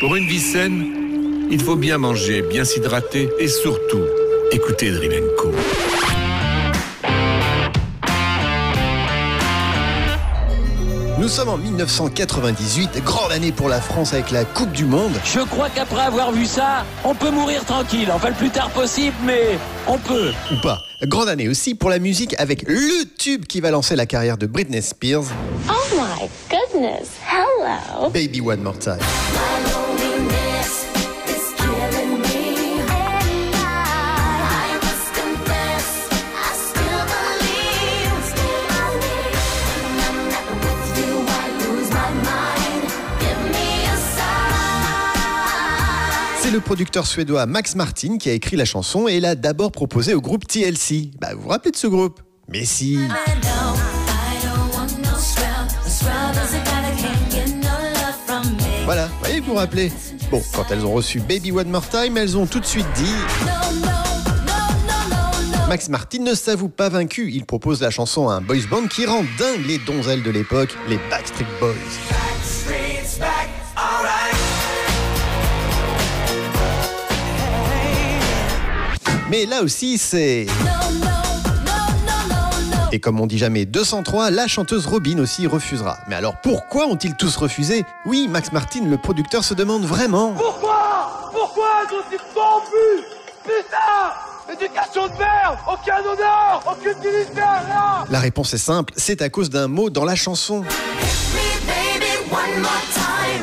Pour une vie saine, il faut bien manger, bien s'hydrater et surtout écouter Dream Co. Nous sommes en 1998, grande année pour la France avec la Coupe du Monde. Je crois qu'après avoir vu ça, on peut mourir tranquille. Enfin, le plus tard possible, mais on peut. Ou pas. Grande année aussi pour la musique avec le tube qui va lancer la carrière de Britney Spears. Oh my goodness, hello. Baby One More Time. Le producteur suédois Max Martin qui a écrit la chanson et l'a d'abord proposée au groupe TLC. Bah, vous vous rappelez de ce groupe? Mais si Voilà, voyez, vous vous rappelez Bon, quand elles ont reçu Baby One More Time, elles ont tout de suite dit... Max Martin ne s'avoue pas vaincu. Il propose la chanson à un boys band qui rend dingue les donzelles de l'époque, les Backstreet Boys. Mais là aussi, c'est... Et comme on dit jamais 203, la chanteuse Robin aussi refusera. Mais alors pourquoi ont-ils tous refusé? Oui, Max Martin, le producteur, se demande vraiment. Pourquoi? Pourquoi ont été corrompues Putain Éducation de merde Aucun honneur Aucune dignité rien La réponse est simple, c'est à cause d'un mot dans la chanson.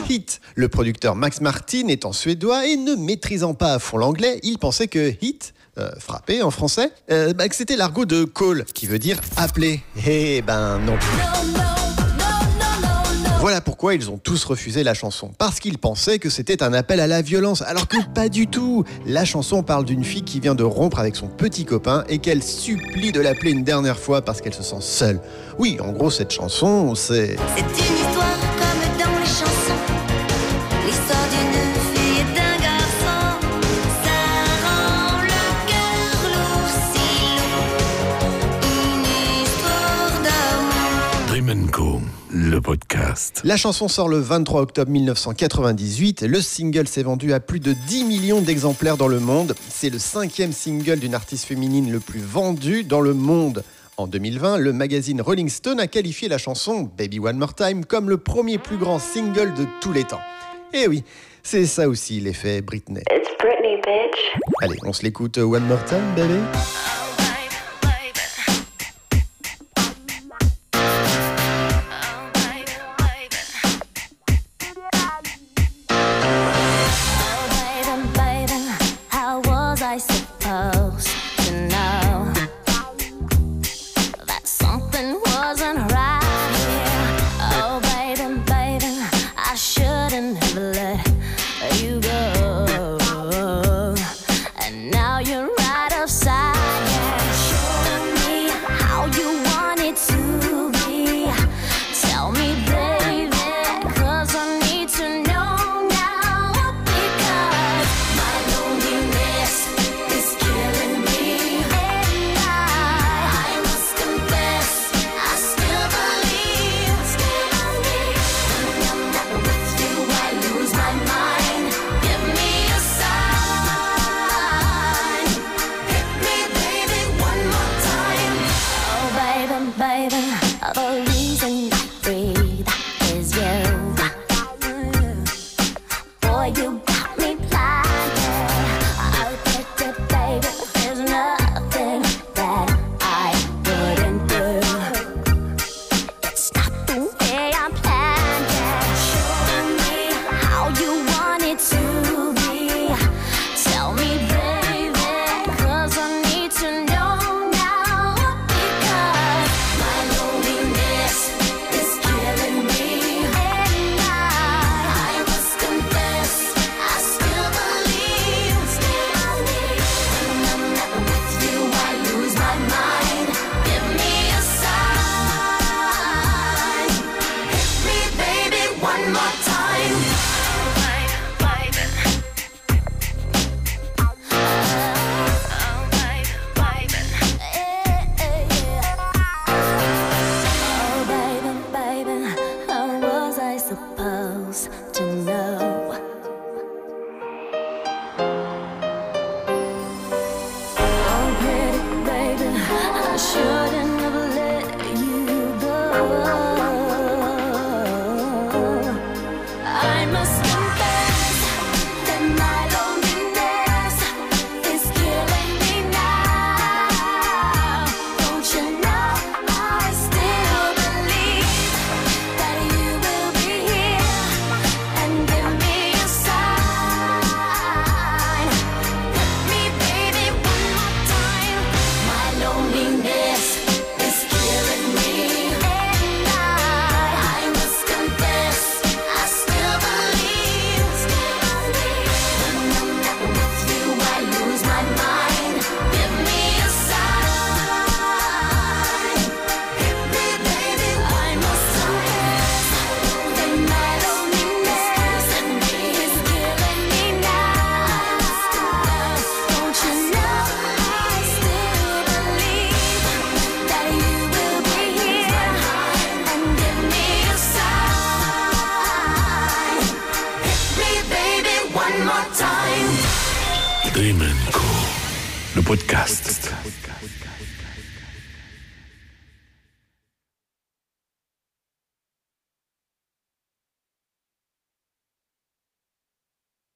Hit. Le producteur Max Martin étant suédois et ne maîtrisant pas à fond l'anglais, il pensait que hit, euh, frapper en français, euh, bah, c'était l'argot de call, qui veut dire appeler. Eh ben non. Voilà pourquoi ils ont tous refusé la chanson, parce qu'ils pensaient que c'était un appel à la violence, alors que pas du tout. La chanson parle d'une fille qui vient de rompre avec son petit copain et qu'elle supplie de l'appeler une dernière fois parce qu'elle se sent seule. Oui, en gros, cette chanson, c'est... C'est une histoire le podcast. La chanson sort le 23 octobre 1998. Le single s'est vendu à plus de 10 millions d'exemplaires dans le monde. C'est le cinquième single d'une artiste féminine le plus vendu dans le monde. En 2020, le magazine Rolling Stone a qualifié la chanson Baby One More Time comme le premier plus grand single de tous les temps. Et oui, c'est ça aussi l'effet Britney. It's Britney, bitch. Allez, on se l'écoute One More Time, baby Baby, bicycle more time. Dream Co. Le podcast.